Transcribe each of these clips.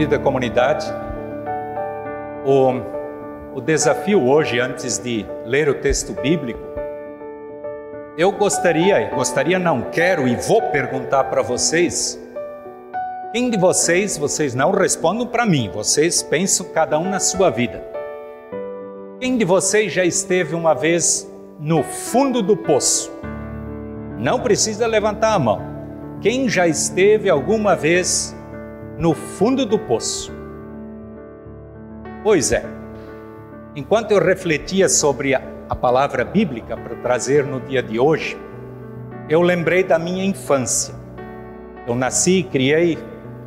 Querida comunidade, o, o desafio hoje, antes de ler o texto bíblico, eu gostaria, gostaria não, quero e vou perguntar para vocês, quem de vocês, vocês não respondam para mim, vocês pensam cada um na sua vida. Quem de vocês já esteve uma vez no fundo do poço? Não precisa levantar a mão. Quem já esteve alguma vez no fundo do poço. Pois é, enquanto eu refletia sobre a, palavra bíblica para trazer no dia de hoje, eu lembrei da minha infância. Eu nasci criei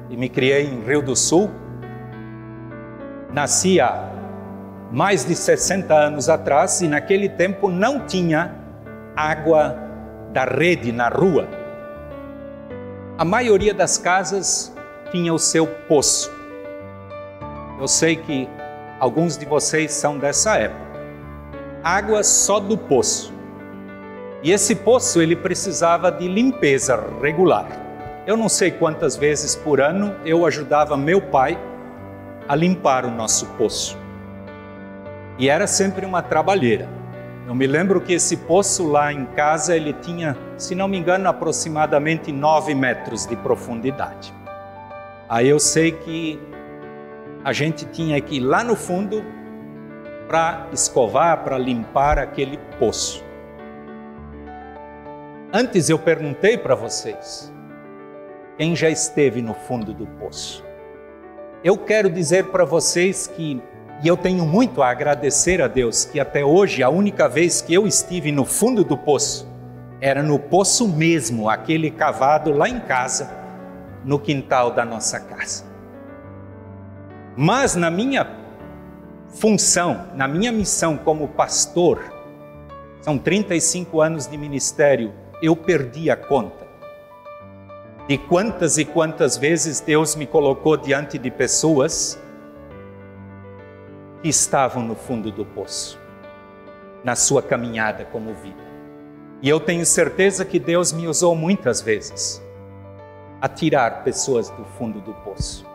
e me criei em Rio do Sul. Nasci há mais de 60 anos atrás e naquele tempo não tinha água da rede na rua. A maioria das casas tinha o seu poço. Eu sei que alguns de vocês são dessa época. Água só do poço. E esse poço ele precisava de limpeza regular. Eu não sei quantas vezes por ano eu ajudava meu pai a limpar o nosso poço. E era sempre uma trabalheira. Eu me lembro que esse poço lá em casa ele tinha, se não me engano, aproximadamente 9 metros de profundidade. Aí eu sei que a gente tinha que ir lá no fundo para escovar, para limpar aquele poço. Antes eu perguntei para vocês, quem já esteve no fundo do poço? Eu quero dizer para vocês que, e eu tenho muito a agradecer a Deus, que até hoje a única vez que eu estive no fundo do poço era no poço mesmo, aquele cavado lá em casa no quintal da nossa casa. Mas na minha função, na minha missão como pastor, são 35 anos de ministério, eu perdi a conta de quantas e quantas vezes Deus me colocou diante de pessoas que estavam no fundo do poço, na sua caminhada como vida. E eu tenho certeza que Deus me usou muitas vezes a tirar pessoas do fundo do poço.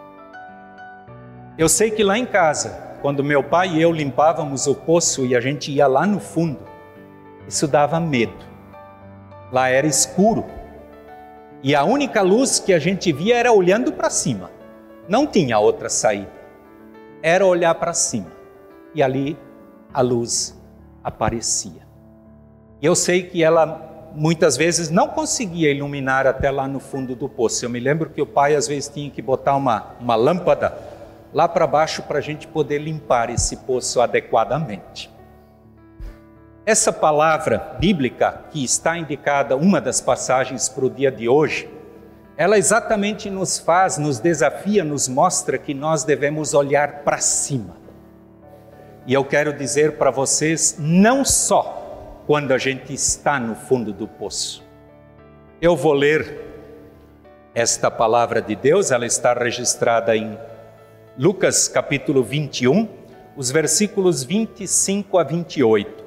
Eu sei que lá em casa, quando meu pai e eu limpávamos o poço e a gente ia lá no fundo, isso dava medo. Lá era escuro. E a única luz que a gente via era olhando para cima. Não tinha outra saída. Era olhar para cima. E ali a luz aparecia. Eu sei que ela muitas vezes não conseguia iluminar até lá no fundo do poço. Eu me lembro que o pai às vezes tinha que botar uma, uma lâmpada lá para baixo para a gente poder limpar esse poço adequadamente. Essa palavra bíblica que está indicada, uma das passagens para o dia de hoje, ela exatamente nos faz, nos desafia, nos mostra que nós devemos olhar para cima. E eu quero dizer para vocês, não só quando a gente está no fundo do poço. Eu vou ler esta palavra de Deus, ela está registrada em Lucas capítulo 21, os versículos 25 a 28.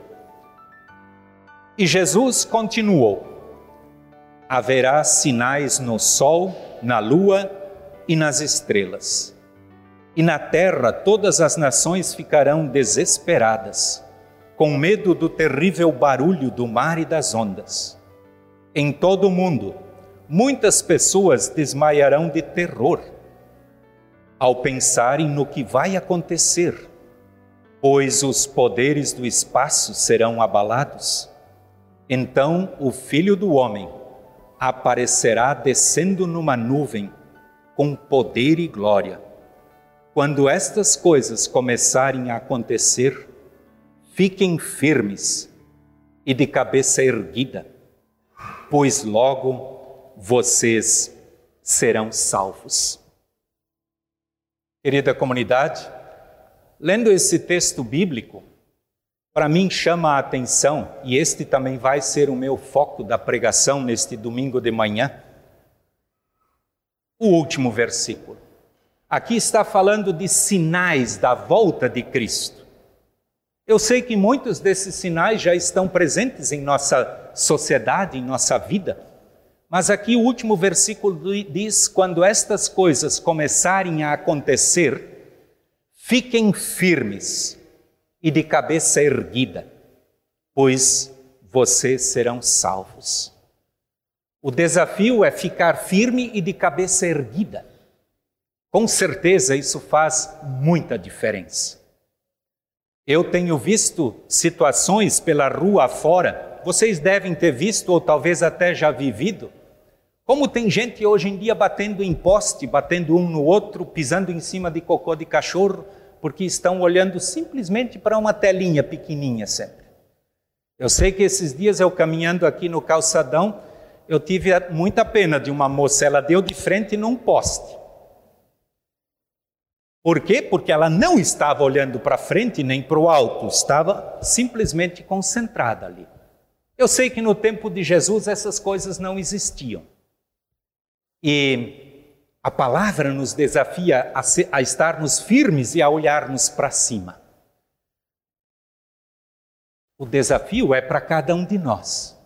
E Jesus continuou: Haverá sinais no sol, na lua e nas estrelas. E na terra todas as nações ficarão desesperadas com medo do terrível barulho do mar e das ondas. Em todo o mundo, muitas pessoas desmaiarão de terror ao pensarem no que vai acontecer, pois os poderes do espaço serão abalados. Então o Filho do Homem aparecerá descendo numa nuvem com poder e glória. Quando estas coisas começarem a acontecer, Fiquem firmes e de cabeça erguida, pois logo vocês serão salvos. Querida comunidade, lendo esse texto bíblico, para mim chama a atenção, e este também vai ser o meu foco da pregação neste domingo de manhã, o último versículo. Aqui está falando de sinais da volta de Cristo. Eu sei que muitos desses sinais já estão presentes em nossa sociedade, em nossa vida, Mas aqui o último versículo diz: quando estas coisas começarem a acontecer, fiquem firmes e de cabeça erguida, pois vocês serão salvos. O desafio é ficar firme e de cabeça erguida. Com certeza isso faz muita diferença. Eu tenho visto situações pela rua afora, vocês devem ter visto ou talvez até já vivido, como tem gente hoje em dia batendo em poste, batendo um no outro, pisando em cima de cocô de cachorro, porque estão olhando simplesmente para uma telinha pequenininha sempre. Eu sei que esses dias eu caminhando aqui no calçadão, eu tive muita pena de uma moça, ela deu de frente num poste. Por quê? Porque ela não estava olhando para frente nem para o alto, estava simplesmente concentrada ali. Eu sei que no tempo de Jesus essas coisas não existiam. E a palavra nos desafia a, se, a estarmos firmes e a olharmos para cima. O desafio é para cada um de nós.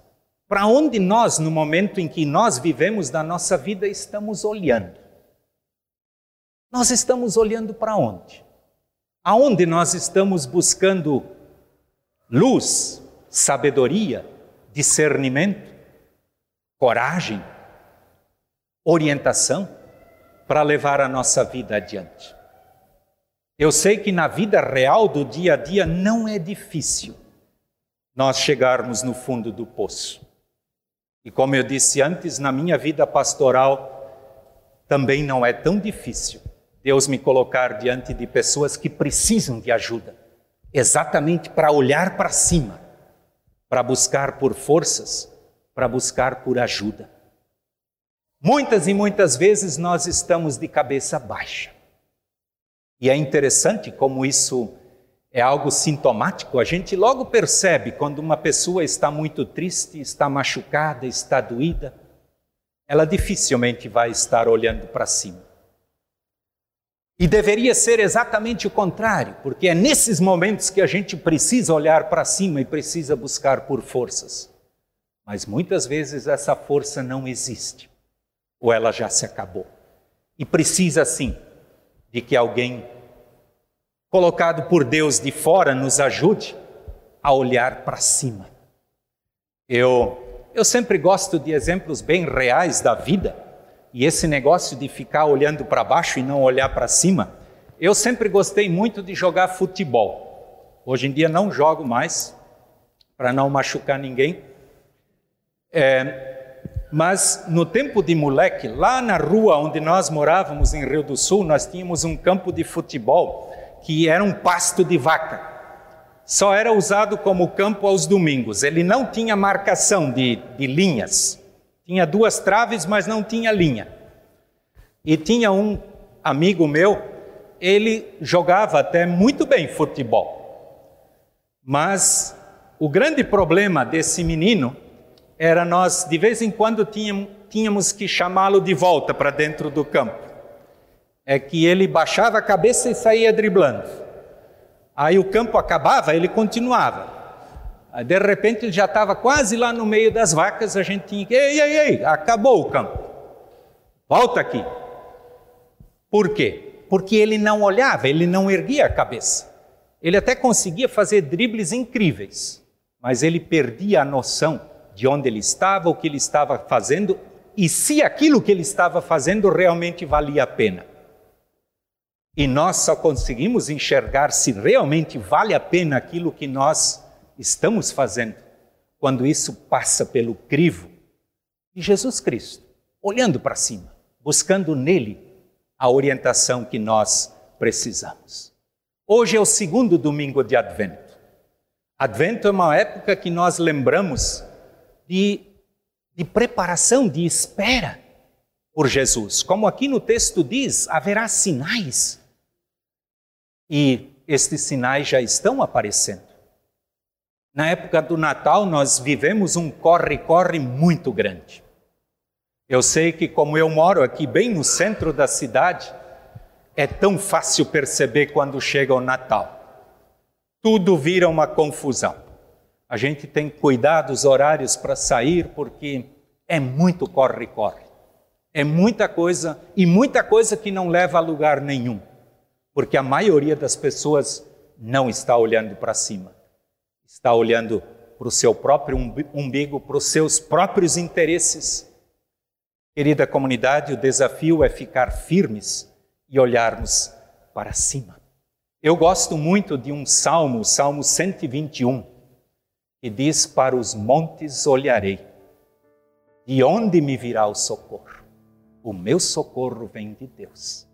Para onde nós, no momento em que nós vivemos da nossa vida, estamos olhando? Nós estamos olhando para onde? Aonde nós estamos buscando luz, sabedoria, discernimento, coragem? orientação para levar a nossa vida adiante. Eu sei que na vida real do dia a dia não é difícil nós chegarmos no fundo do poço. E como eu disse antes, na minha vida pastoral também não é tão difícil Deus me colocar diante de pessoas que precisam de ajuda, exatamente para olhar para cima, para buscar por forças, para buscar por ajuda. Muitas e muitas vezes nós estamos de cabeça baixa. E é interessante como isso é algo sintomático. A gente logo percebe quando uma pessoa está muito triste, está machucada, está doída, ela dificilmente vai estar olhando para cima. E deveria ser exatamente o contrário, porque é nesses momentos que a gente precisa olhar para cima e precisa buscar por forças. Mas muitas vezes essa força não existe ou ela já se acabou. E precisa sim de que alguém colocado por Deus de fora nos ajude a olhar para cima. Eu eu sempre gosto de exemplos bem reais da vida. E esse negócio de ficar olhando para baixo e não olhar para cima, eu sempre gostei muito de jogar futebol. Hoje em dia não jogo mais, para não machucar ninguém. É, mas no tempo de moleque, lá na rua onde nós morávamos em Rio do Sul, nós tínhamos um campo de futebol que era um pasto de vaca. Só era usado como campo aos domingos. Ele não tinha marcação de, de linhas. Tinha duas traves, mas não tinha linha. E tinha um amigo meu, ele jogava até muito bem futebol. Mas o grande problema desse menino era nós, de vez em quando, tínhamos, tínhamos que chamá-lo de volta para dentro do campo. É que ele baixava a cabeça e saía driblando. Aí o campo acabava, ele continuava. De repente ele já estava quase lá no meio das vacas, a gente tinha que, ei, ei, ei, acabou o campo. Volta aqui. Por quê? Porque ele não olhava, ele não erguia a cabeça. Ele até conseguia fazer dribles incríveis, mas ele perdia a noção de onde ele estava, o que ele estava fazendo e se aquilo que ele estava fazendo realmente valia a pena. E nós só conseguimos enxergar se realmente vale a pena aquilo que nós estamos fazendo quando isso passa pelo crivo de Jesus Cristo, olhando para cima, buscando nele a orientação que nós precisamos. Hoje é o segundo domingo de Advento. Advento é uma época que nós lembramos de, de preparação, de espera por Jesus. Como aqui no texto diz, haverá sinais. E estes sinais já estão aparecendo. Na época do Natal, nós vivemos um corre-corre muito grande. Eu sei que, como eu moro aqui bem no centro da cidade, é tão fácil perceber quando chega o Natal. Tudo vira uma confusão. A gente tem que cuidar dos horários para sair, porque é muito corre-corre. É muita coisa e muita coisa que não leva a lugar nenhum, porque a maioria das pessoas não está olhando para cima, está olhando para o seu próprio umbigo, para os seus próprios interesses. Querida comunidade, o desafio é ficar firmes e olharmos para cima. Eu gosto muito de um salmo, o Salmo 121, que diz: Para os montes olharei, de onde me virá o socorro? O meu socorro vem de Deus.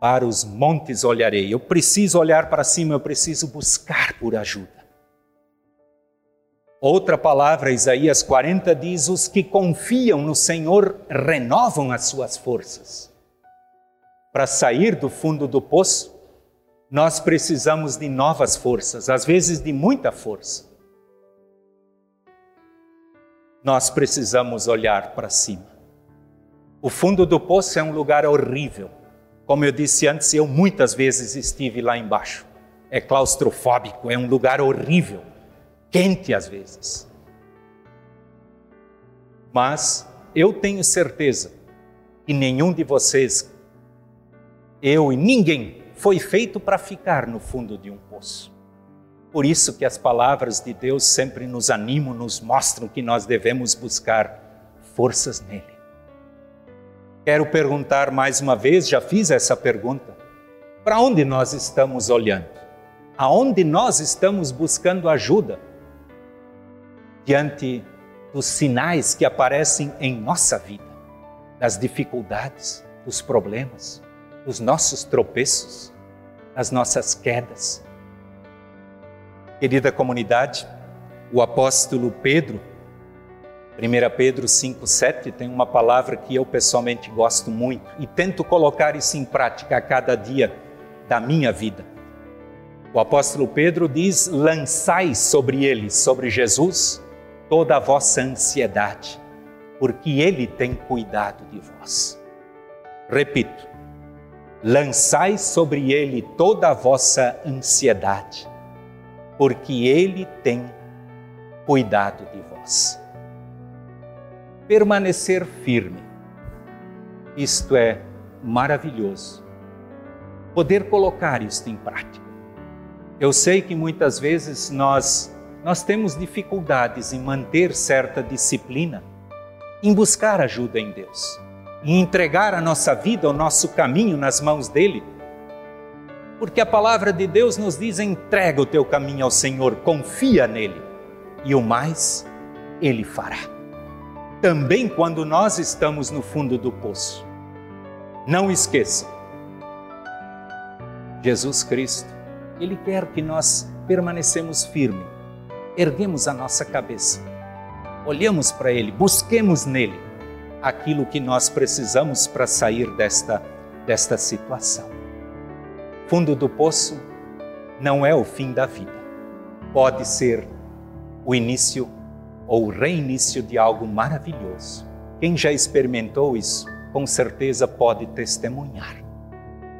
Para os montes olharei. Eu preciso olhar para cima, eu preciso buscar por ajuda. Outra palavra, Isaías 40 diz: Os que confiam no Senhor renovam as suas forças. Para sair do fundo do poço, nós precisamos de novas forças, às vezes de muita força. Nós precisamos olhar para cima. O fundo do poço é um lugar horrível. Como eu disse antes, eu muitas vezes estive lá embaixo. É claustrofóbico, é um lugar horrível quente às vezes. Mas eu tenho certeza que nenhum de vocês, eu e ninguém, foi feito para ficar no fundo de um poço. Por isso que as palavras de Deus sempre nos animam, nos mostram que nós devemos buscar forças nele. Quero perguntar mais uma vez, já fiz essa pergunta. Para onde nós estamos olhando? Aonde nós estamos buscando ajuda? Diante dos sinais que aparecem em nossa vida, das dificuldades, dos problemas, dos nossos tropeços, das nossas quedas. Querida comunidade, o apóstolo Pedro, 1 Pedro 5,7, tem uma palavra que eu pessoalmente gosto muito e tento colocar isso em prática a cada dia da minha vida. O apóstolo Pedro diz: lançai sobre ele, sobre Jesus, toda a vossa ansiedade, porque Ele tem cuidado de vós. Repito, lançai sobre Ele toda a vossa ansiedade, porque Ele tem cuidado de vós. Permanecer firme, isto é maravilhoso. Poder colocar isto em prática. Eu sei que muitas vezes nós nós temos dificuldades em manter certa disciplina, em buscar ajuda em Deus, em entregar a nossa vida, o nosso caminho nas mãos dele. Porque a palavra de Deus nos diz: entrega o teu caminho ao Senhor, confia nele, e o mais ele fará. Também quando nós estamos no fundo do poço. Não esqueça, Jesus Cristo, Ele quer que nós permanecemos firmes erguemos a nossa cabeça, olhamos para Ele, busquemos nele aquilo que nós precisamos para sair desta, desta situação. Fundo do poço não é o fim da vida, pode ser o início ou o reinício de algo maravilhoso. Quem já experimentou isso, com certeza pode testemunhar.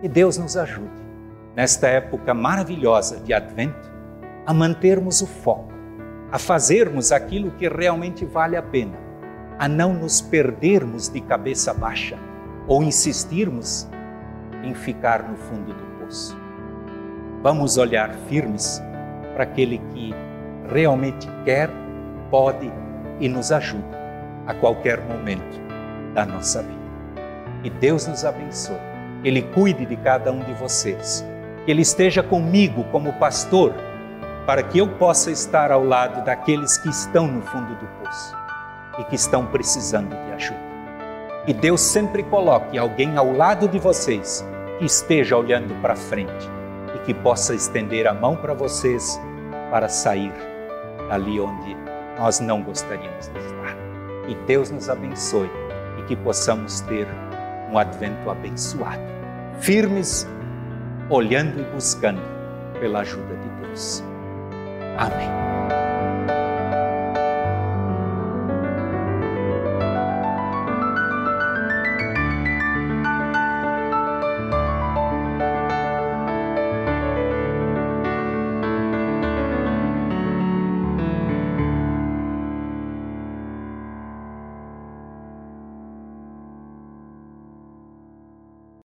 E Deus nos ajude, nesta época maravilhosa de Advento, a mantermos o foco a fazermos aquilo que realmente vale a pena, a não nos perdermos de cabeça baixa ou insistirmos em ficar no fundo do poço. Vamos olhar firmes para aquele que realmente quer, pode e nos ajuda a qualquer momento da nossa vida. Que Deus nos abençoe, que Ele cuide de cada um de vocês, que Ele esteja comigo como pastor para que eu possa estar ao lado daqueles que estão no fundo do poço e que estão precisando de ajuda. Que Deus sempre coloque alguém ao lado de vocês que esteja olhando para frente e que possa estender a mão para vocês para sair dali onde nós não gostaríamos de estar. Que Deus nos abençoe e que possamos ter um advento abençoado, firmes, olhando e buscando pela ajuda de Deus. Amém.